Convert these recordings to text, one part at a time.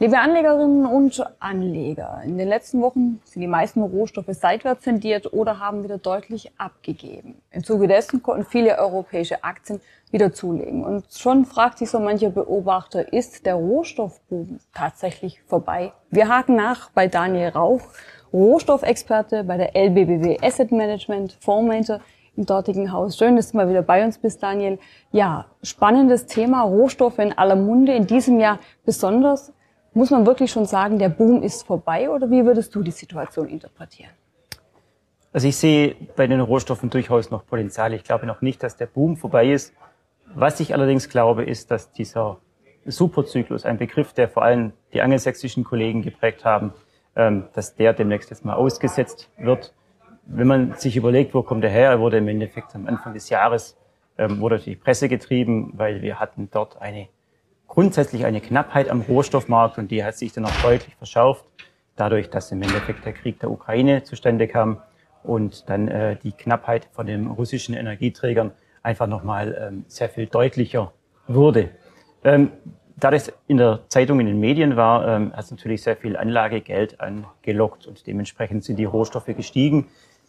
Liebe Anlegerinnen und Anleger, in den letzten Wochen sind die meisten Rohstoffe seitwärts tendiert oder haben wieder deutlich abgegeben. Im Zuge dessen konnten viele europäische Aktien wieder zulegen. Und schon fragt sich so mancher Beobachter, ist der Rohstoffboom tatsächlich vorbei? Wir haken nach bei Daniel Rauch, Rohstoffexperte bei der LBBW Asset Management, Fondsmanager im dortigen Haus. Schön, dass du mal wieder bei uns bist, Daniel. Ja, spannendes Thema, Rohstoffe in aller Munde, in diesem Jahr besonders. Muss man wirklich schon sagen, der Boom ist vorbei oder wie würdest du die Situation interpretieren? Also ich sehe bei den Rohstoffen durchaus noch Potenzial. Ich glaube noch nicht, dass der Boom vorbei ist. Was ich allerdings glaube, ist, dass dieser Superzyklus, ein Begriff, der vor allem die angelsächsischen Kollegen geprägt haben, ähm, dass der demnächst jetzt mal ausgesetzt wird. Wenn man sich überlegt, wo kommt er her, er wurde im Endeffekt am Anfang des Jahres, ähm, wurde die Presse getrieben, weil wir hatten dort eine grundsätzlich eine Knappheit am Rohstoffmarkt und die hat sich dann auch deutlich verschärft, dadurch, dass im Endeffekt der Krieg der Ukraine zustande kam und dann äh, die Knappheit von den russischen Energieträgern einfach nochmal ähm, sehr viel deutlicher wurde. Ähm, da das in der Zeitung, in den Medien war, ähm, hat es natürlich sehr viel Anlagegeld angelockt und dementsprechend sind die Rohstoffe gestiegen.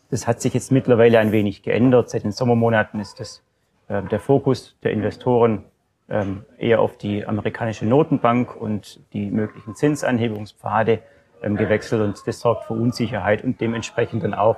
Das hat sich jetzt mittlerweile ein wenig geändert. Seit den Sommermonaten ist das äh, der Fokus der Investoren ähm, eher auf die amerikanische Notenbank und die möglichen Zinsanhebungspfade ähm, gewechselt. Und das sorgt für Unsicherheit und dementsprechend dann auch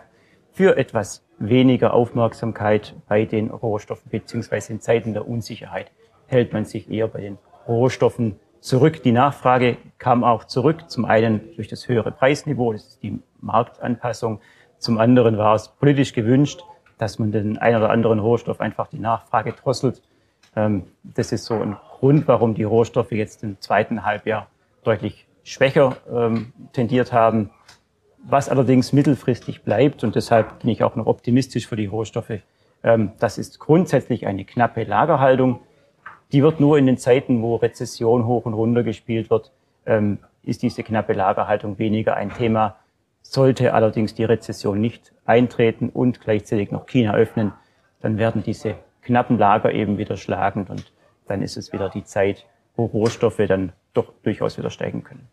für etwas weniger Aufmerksamkeit bei den Rohstoffen beziehungsweise in Zeiten der Unsicherheit hält man sich eher bei den Rohstoffen zurück. Die Nachfrage kam auch zurück, zum einen durch das höhere Preisniveau, das ist die Marktanpassung, zum anderen war es politisch gewünscht, dass man den einen oder anderen Rohstoff einfach die Nachfrage drosselt das ist so ein Grund, warum die Rohstoffe jetzt im zweiten Halbjahr deutlich schwächer ähm, tendiert haben. Was allerdings mittelfristig bleibt, und deshalb bin ich auch noch optimistisch für die Rohstoffe, ähm, das ist grundsätzlich eine knappe Lagerhaltung. Die wird nur in den Zeiten, wo Rezession hoch und runter gespielt wird, ist diese knappe Lagerhaltung weniger ein Thema. Sollte allerdings die Rezession nicht eintreten und gleichzeitig noch China öffnen, dann werden diese knappen Lager eben wieder schlagend und dann ist es wieder die Zeit, wo Rohstoffe dann doch durchaus wieder steigen können.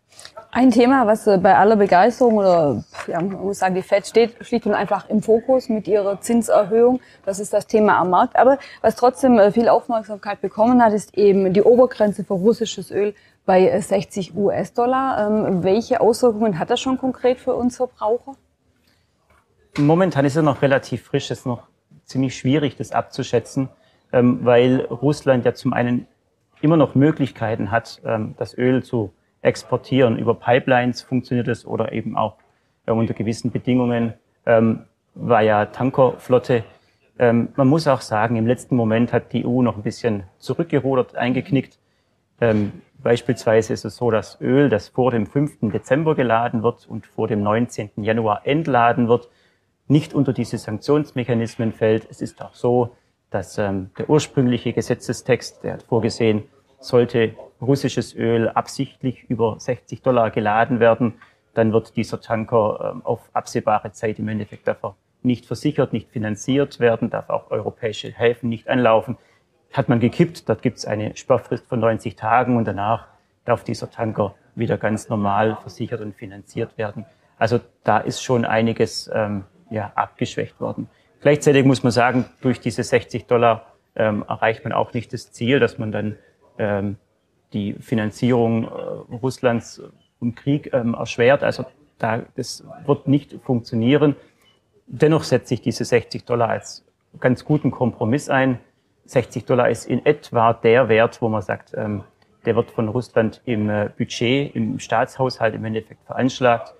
Ein Thema, was äh, bei aller Begeisterung oder ja, man muss sagen, die FED steht schlicht und einfach im Fokus mit ihrer Zinserhöhung. Das ist das Thema am Markt. Aber was trotzdem äh, viel Aufmerksamkeit bekommen hat, ist eben die Obergrenze für russisches Öl bei 60 äh, US-Dollar. Ähm, welche Auswirkungen hat das schon konkret für uns Verbraucher? Momentan ist es noch relativ frisch, es ist noch ziemlich schwierig, das abzuschätzen, ähm, weil Russland ja zum einen immer noch Möglichkeiten hat, ähm, das Öl zu exportieren. Über Pipelines funktioniert es oder eben auch äh, unter gewissen Bedingungen ähm, war ja Tankerflotte. Ähm, man muss auch sagen, im letzten Moment hat die EU noch ein bisschen zurückgerudert, eingeknickt. Ähm, beispielsweise ist es so, dass Öl, das vor dem 5. Dezember geladen wird und vor dem 19. Januar entladen wird, nicht unter diese Sanktionsmechanismen fällt. Es ist auch so, dass ähm, der ursprüngliche Gesetzestext, der hat vorgesehen, sollte russisches Öl absichtlich über 60 Dollar geladen werden, dann wird dieser Tanker ähm, auf absehbare Zeit im Endeffekt dafür nicht versichert, nicht finanziert werden, darf auch europäische Häfen nicht anlaufen. Hat man gekippt, dort gibt es eine Sperrfrist von 90 Tagen und danach darf dieser Tanker wieder ganz normal versichert und finanziert werden. Also da ist schon einiges ähm, ja, abgeschwächt worden. Gleichzeitig muss man sagen, durch diese 60 Dollar ähm, erreicht man auch nicht das Ziel, dass man dann ähm, die Finanzierung äh, Russlands im Krieg ähm, erschwert. Also da, das wird nicht funktionieren. Dennoch setze ich diese 60 Dollar als ganz guten Kompromiss ein. 60 Dollar ist in etwa der Wert, wo man sagt, ähm, der wird von Russland im äh, Budget, im Staatshaushalt im Endeffekt veranschlagt.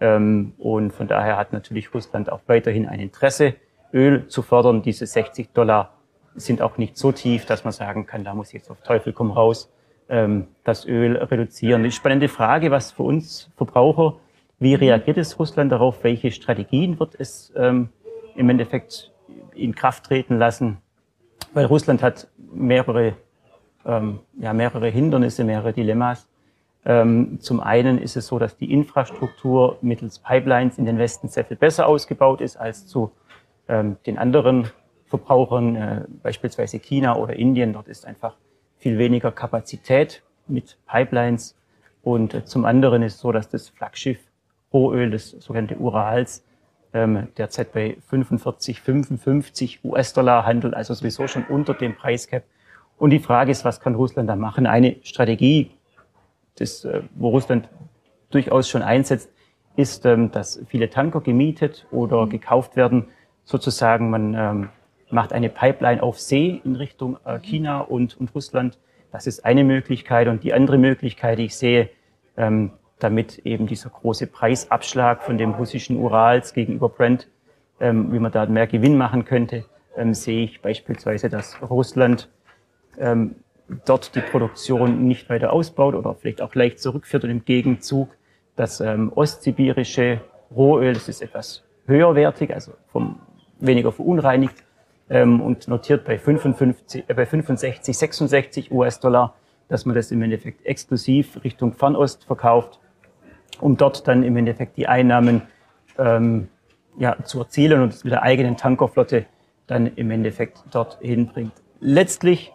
Ähm, und von daher hat natürlich Russland auch weiterhin ein Interesse, Öl zu fördern. Diese 60 Dollar sind auch nicht so tief, dass man sagen kann, da muss jetzt auf Teufel komm raus ähm, das Öl reduzieren. Die spannende Frage, was für uns Verbraucher, wie reagiert es Russland darauf? Welche Strategien wird es ähm, im Endeffekt in Kraft treten lassen? Weil Russland hat mehrere, ja, mehrere Hindernisse, mehrere Dilemmas. Ähm, zum einen ist es so, dass die Infrastruktur mittels Pipelines in den Westen sehr viel besser ausgebaut ist als zu ähm, den anderen Verbrauchern, äh, beispielsweise China oder Indien. Dort ist einfach viel weniger Kapazität mit Pipelines. Und äh, zum anderen ist es so, dass das Flaggschiff Rohöl, das sogenannte Urals, ähm, derzeit bei 45, 55 US-Dollar handelt, also sowieso schon unter dem Preiscap. Und die Frage ist, was kann Russland da machen? Eine Strategie, das, äh, wo Russland durchaus schon einsetzt, ist, ähm, dass viele Tanker gemietet oder gekauft werden. Sozusagen, man ähm, macht eine Pipeline auf See in Richtung äh, China und, und Russland. Das ist eine Möglichkeit. Und die andere Möglichkeit, die ich sehe, ähm, damit eben dieser große Preisabschlag von dem russischen Urals gegenüber Brent, wie man da mehr Gewinn machen könnte, sehe ich beispielsweise, dass Russland dort die Produktion nicht weiter ausbaut oder vielleicht auch leicht zurückführt und im Gegenzug das ähm, ostsibirische Rohöl, das ist etwas höherwertig, also vom, weniger verunreinigt ähm, und notiert bei, 55, äh, bei 65, 66 US-Dollar, dass man das im Endeffekt exklusiv Richtung Fernost verkauft um dort dann im Endeffekt die Einnahmen ähm, ja, zu erzielen und es mit der eigenen Tankerflotte dann im Endeffekt dort hinbringt. Letztlich,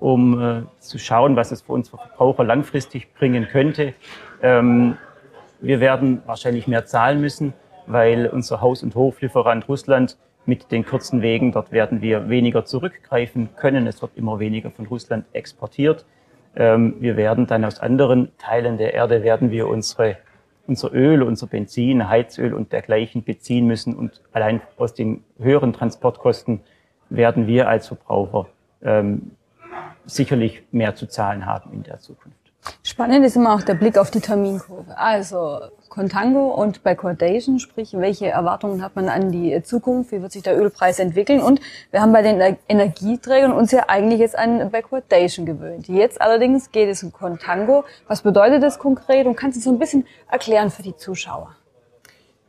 um äh, zu schauen, was es für uns Verbraucher langfristig bringen könnte, ähm, wir werden wahrscheinlich mehr zahlen müssen, weil unser Haus- und Hoflieferant Russland mit den kurzen Wegen, dort werden wir weniger zurückgreifen können. Es wird immer weniger von Russland exportiert. Ähm, wir werden dann aus anderen Teilen der Erde, werden wir unsere unser Öl, unser Benzin, Heizöl und dergleichen beziehen müssen. Und allein aus den höheren Transportkosten werden wir als Verbraucher ähm, sicherlich mehr zu zahlen haben in der Zukunft. Spannend ist immer auch der Blick auf die Terminkurve. Also Contango und Backwardation, sprich, welche Erwartungen hat man an die Zukunft, wie wird sich der Ölpreis entwickeln und wir haben bei den Energieträgern uns ja eigentlich jetzt an Backwardation gewöhnt. Jetzt allerdings geht es um Contango. Was bedeutet das konkret und kannst du so ein bisschen erklären für die Zuschauer?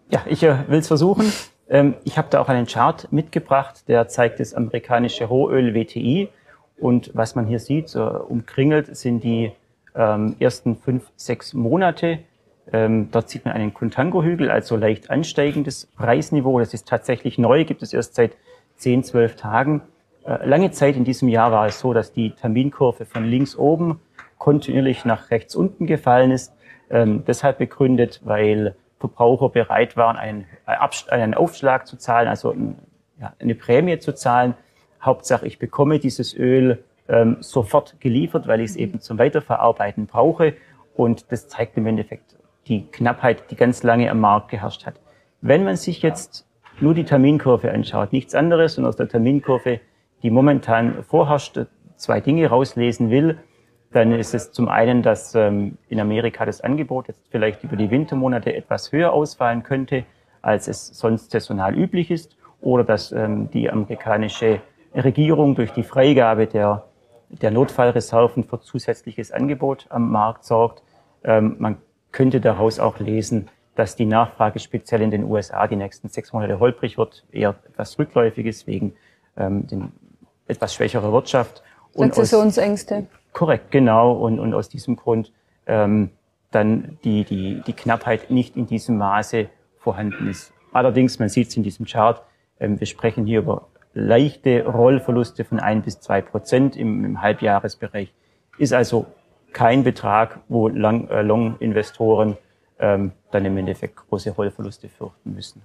Ja, ich äh, will es versuchen. Ähm, ich habe da auch einen Chart mitgebracht, der zeigt das amerikanische Rohöl WTI und was man hier sieht, so umkringelt sind die ähm, ersten fünf, sechs Monate ähm, dort sieht man einen Contango-Hügel, also leicht ansteigendes Preisniveau. Das ist tatsächlich neu, gibt es erst seit 10, 12 Tagen. Äh, lange Zeit in diesem Jahr war es so, dass die Terminkurve von links oben kontinuierlich nach rechts unten gefallen ist. Ähm, deshalb begründet, weil Verbraucher bereit waren, einen, einen Aufschlag zu zahlen, also ja, eine Prämie zu zahlen. Hauptsache, ich bekomme dieses Öl ähm, sofort geliefert, weil ich es eben zum Weiterverarbeiten brauche. Und das zeigt im Endeffekt die Knappheit, die ganz lange am Markt geherrscht hat. Wenn man sich jetzt nur die Terminkurve anschaut, nichts anderes und aus der Terminkurve, die momentan vorherrscht, zwei Dinge rauslesen will, dann ist es zum einen, dass ähm, in Amerika das Angebot jetzt vielleicht über die Wintermonate etwas höher ausfallen könnte, als es sonst saisonal üblich ist, oder dass ähm, die amerikanische Regierung durch die Freigabe der, der Notfallreserven für zusätzliches Angebot am Markt sorgt. Ähm, man könnte daraus auch lesen, dass die Nachfrage speziell in den USA die nächsten sechs Monate holprig wird, eher etwas rückläufig ist wegen ähm, den etwas schwächerer Wirtschaft. Und Rezessionsängste. korrekt, genau. Und, und aus diesem Grund ähm, dann die, die, die Knappheit nicht in diesem Maße vorhanden ist. Allerdings, man sieht es in diesem Chart, ähm, wir sprechen hier über leichte Rollverluste von ein bis zwei Prozent im, im Halbjahresbereich. Ist also kein Betrag, wo äh, Long-Investoren ähm, dann im Endeffekt große Rollverluste fürchten müssen.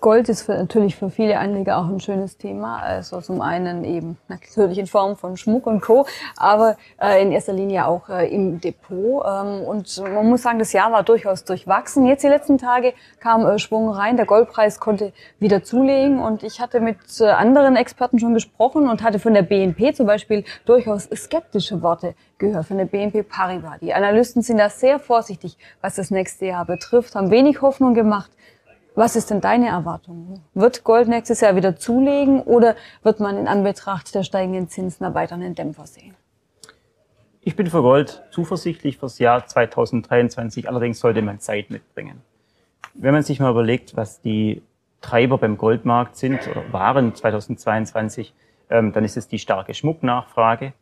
Gold ist für, natürlich für viele Anleger auch ein schönes Thema. Also zum einen eben natürlich in Form von Schmuck und Co., aber äh, in erster Linie auch äh, im Depot. Ähm, und man muss sagen, das Jahr war durchaus durchwachsen. Jetzt die letzten Tage kam äh, Schwung rein. Der Goldpreis konnte wieder zulegen. Und ich hatte mit äh, anderen Experten schon gesprochen und hatte von der BNP zum Beispiel durchaus skeptische Worte gehört, von der BNP Paribas. Die Analysten sind da sehr vorsichtig, was das nächste Jahr betrifft, haben wenig Hoffnung gemacht. Was ist denn deine Erwartung? Wird Gold nächstes Jahr wieder zulegen oder wird man in Anbetracht der steigenden Zinsen einen Dämpfer sehen? Ich bin für Gold zuversichtlich fürs Jahr 2023, allerdings sollte man Zeit mitbringen. Wenn man sich mal überlegt, was die Treiber beim Goldmarkt sind oder waren 2022, ähm, dann ist es die starke Schmucknachfrage,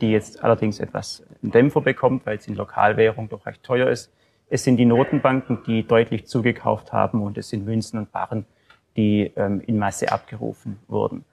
die jetzt allerdings etwas einen Dämpfer bekommt, weil es in Lokalwährung doch recht teuer ist. Es sind die Notenbanken, die deutlich zugekauft haben und es sind Münzen und Barren, die ähm, in Masse abgerufen wurden.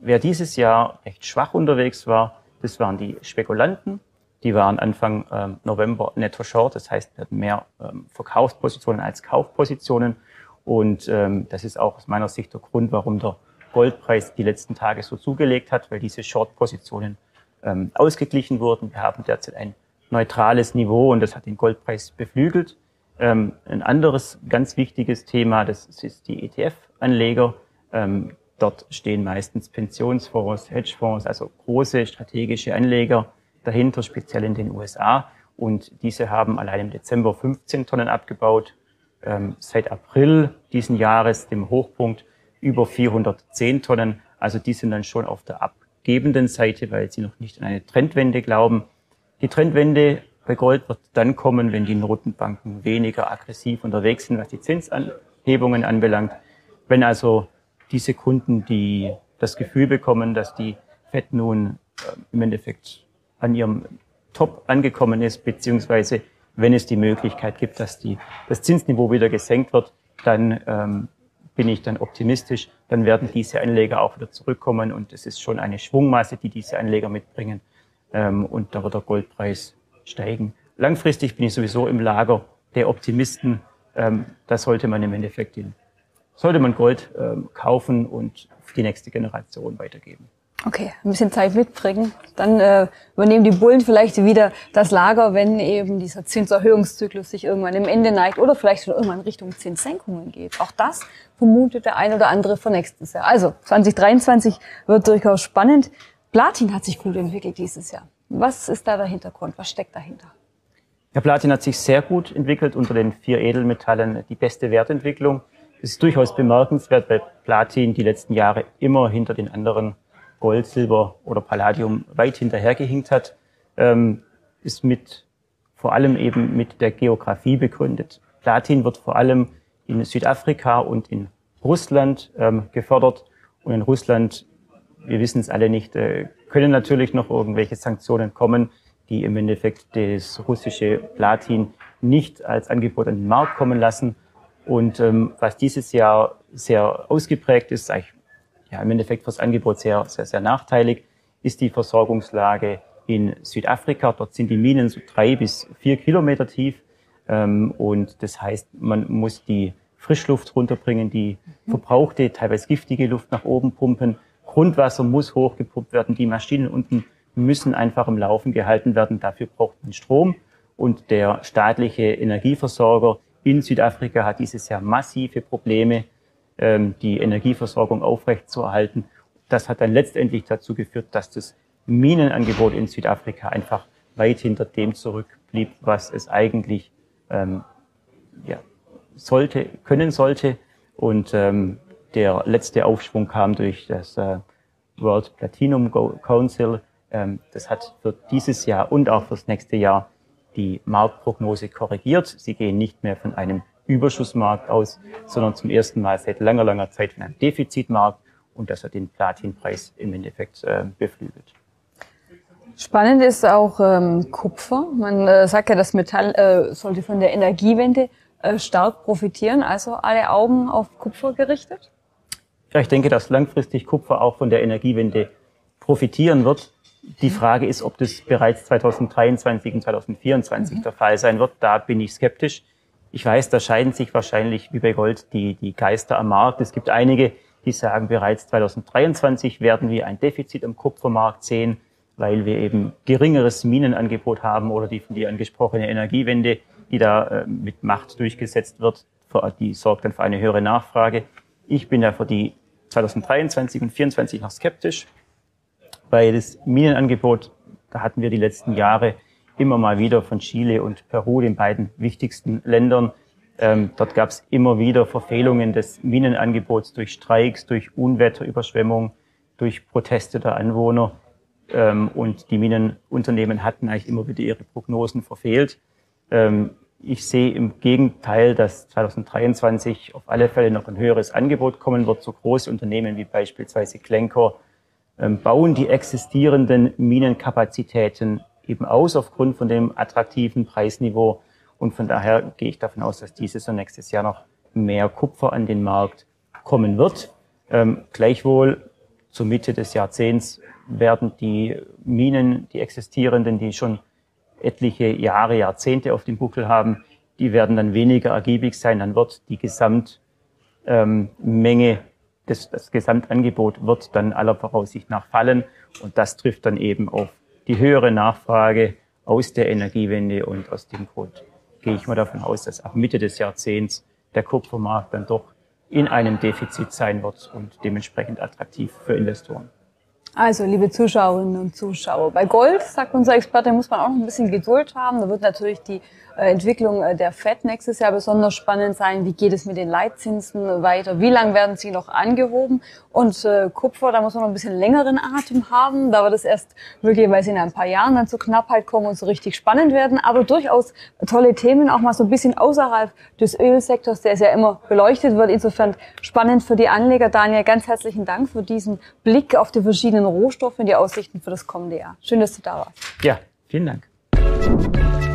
Wer dieses Jahr recht schwach unterwegs war, das waren die Spekulanten, Die waren Anfang ähm, November netto short, das heißt, wir hatten mehr ähm, Verkaufspositionen als Kaufpositionen. Und ähm, das ist auch aus meiner Sicht der Grund, warum der Goldpreis die letzten Tage so zugelegt hat, weil diese Short-Positionen ähm, ausgeglichen wurden. Wir haben derzeit ein neutrales Niveau und das hat den Goldpreis beflügelt. Ähm, ein anderes ganz wichtiges Thema, das ist die ETF-Anleger. Ähm, dort stehen meistens Pensionsfonds, Hedgefonds, also große strategische Anleger dahinter, speziell in den USA. Und diese haben allein im Dezember 15 Tonnen abgebaut. Ähm, seit April diesen Jahres, dem Hochpunkt, über 410 Tonnen. Also die sind dann schon auf der abgebenden Seite, weil sie noch nicht an eine Trendwende glauben. Die Trendwende bei Gold wird dann kommen, wenn die Notenbanken weniger aggressiv unterwegs sind, was die Zinsanhebungen anbelangt. Wenn also diese Kunden, die das Gefühl bekommen, dass die Fed nun äh, im Endeffekt an ihrem Top angekommen ist, beziehungsweise wenn es die Möglichkeit gibt, dass die, das Zinsniveau wieder gesenkt wird, dann ähm, bin ich dann optimistisch, dann werden diese Anleger auch wieder zurückkommen und es ist schon eine Schwungmasse, die diese Anleger mitbringen ähm, und da wird der Goldpreis steigen. Langfristig bin ich sowieso im Lager der Optimisten. Ähm, da sollte man im Endeffekt den, sollte man Gold ähm, kaufen und für die nächste Generation weitergeben. Okay, ein bisschen Zeit mitbringen. Dann äh, übernehmen die Bullen vielleicht wieder das Lager, wenn eben dieser Zinserhöhungszyklus sich irgendwann im Ende neigt oder vielleicht schon irgendwann Richtung Zinssenkungen geht. Auch das vermutet der ein oder andere für nächstes Jahr. Also 2023 wird durchaus spannend. Platin hat sich gut entwickelt dieses Jahr. Was ist da der Hintergrund? Was steckt dahinter? Ja, Platin hat sich sehr gut entwickelt unter den vier Edelmetallen. Die beste Wertentwicklung. Es ist durchaus bemerkenswert, weil Platin die letzten Jahre immer hinter den anderen Gold, Silber oder Palladium weit hinterhergehinkt hat, ähm, ist mit vor allem eben mit der Geografie begründet. Platin wird vor allem in Südafrika und in Russland ähm, gefördert. Und in Russland, wir wissen es alle nicht, äh, können natürlich noch irgendwelche Sanktionen kommen, die im Endeffekt das russische Platin nicht als Angebot an den Markt kommen lassen. Und ähm, was dieses Jahr sehr ausgeprägt ist, eigentlich ja, im Endeffekt fürs Angebot sehr, sehr, sehr nachteilig, ist die Versorgungslage in Südafrika. Dort sind die Minen so drei bis vier Kilometer tief. Ähm, und das heißt, man muss die Frischluft runterbringen, die verbrauchte, teilweise giftige Luft nach oben pumpen. Grundwasser muss hochgepumpt werden. Die Maschinen unten müssen einfach im Laufen gehalten werden. Dafür braucht man Strom. Und der staatliche Energieversorger in Südafrika hat dieses Jahr massive Probleme, ähm, die Energieversorgung aufrechtzuerhalten. Das hat dann letztendlich dazu geführt, dass das Minenangebot in Südafrika einfach weit hinter dem zurückblieb, was es eigentlich ähm, ja, sollte, können sollte. Und ähm, der letzte Aufschwung kam durch das äh, World Platinum Council. Ähm, das hat für dieses Jahr und auch fürs nächste Jahr die Marktprognose korrigiert. Sie gehen nicht mehr von einem Überschussmarkt aus, sondern zum ersten Mal seit langer, langer Zeit von einem Defizitmarkt und das hat den Platinpreis im Endeffekt äh, beflügelt. Spannend ist auch ähm, Kupfer. Man äh, sagt ja, das Metall äh, sollte von der Energiewende äh, stark profitieren. Also alle Augen auf Kupfer gerichtet? Ja, ich denke, dass langfristig Kupfer auch von der Energiewende profitieren wird. Die Frage ist, ob das bereits 2023 und 2024 mhm. der Fall sein wird. Da bin ich skeptisch. Ich weiß, da scheiden sich wahrscheinlich wie bei Gold die, die Geister am Markt. Es gibt einige, die sagen, bereits 2023 werden wir ein Defizit am Kupfermarkt sehen, weil wir eben geringeres Minenangebot haben oder die von dir angesprochene Energiewende, die da äh, mit Macht durchgesetzt wird, die sorgt dann für eine höhere Nachfrage. Ich bin ja für die 2023 und 2024 noch skeptisch, weil das Minenangebot, da hatten wir die letzten Jahre immer mal wieder von Chile und Peru, den beiden wichtigsten Ländern. Ähm, dort gab es immer wieder Verfehlungen des Minenangebots durch Streiks, durch Unwetterüberschwemmung, durch Proteste der Anwohner. Ähm, und die Minenunternehmen hatten eigentlich immer wieder ihre Prognosen verfehlt. Ähm, ich sehe im Gegenteil, dass 2023 auf alle Fälle noch ein höheres Angebot kommen wird. So große Unternehmen wie beispielsweise Glencore ähm, bauen die existierenden Minenkapazitäten eben aus aufgrund von dem attraktiven Preisniveau. Und von daher gehe ich davon aus, dass dieses und nächstes Jahr noch mehr Kupfer an den Markt kommen wird. Ähm, gleichwohl zur Mitte des Jahrzehnts werden die Minen, die existierenden, die schon etliche Jahre, Jahrzehnte auf dem Buckel haben, die werden dann weniger ergiebig sein. Dann wird die Gesamtmenge, ähm, das, das Gesamtangebot wird dann aller Voraussicht nach fallen. Und das trifft dann eben auf die höhere Nachfrage aus der Energiewende. Und aus dem Grund gehe ich mal davon aus, dass ab Mitte des Jahrzehnts der Kupfermarkt dann doch in einem Defizit sein wird und dementsprechend attraktiv für Investoren. Also, liebe Zuschauerinnen und Zuschauer, bei Gold, sagt unser Experte, muss man auch noch ein bisschen Geduld haben. Da wird natürlich die Entwicklung äh, der FED nächstes Jahr besonders spannend sein. Wie geht es mit den Leitzinsen weiter? Wie lang werden sie noch angehoben? Und äh, Kupfer, da muss man noch ein bisschen längeren Atem haben. Da wird es erst möglicherweise in ein paar Jahren dann zur Knappheit kommen und so richtig spannend werden. Aber durchaus tolle Themen, auch mal so ein bisschen außerhalb des Ölsektors, der ja immer beleuchtet wird. Insofern spannend für die Anleger. Daniel, ganz herzlichen Dank für diesen Blick auf die verschiedenen Rohstoffe und die Aussichten für das kommende Jahr. Schön, dass du da warst. Ja, vielen Dank.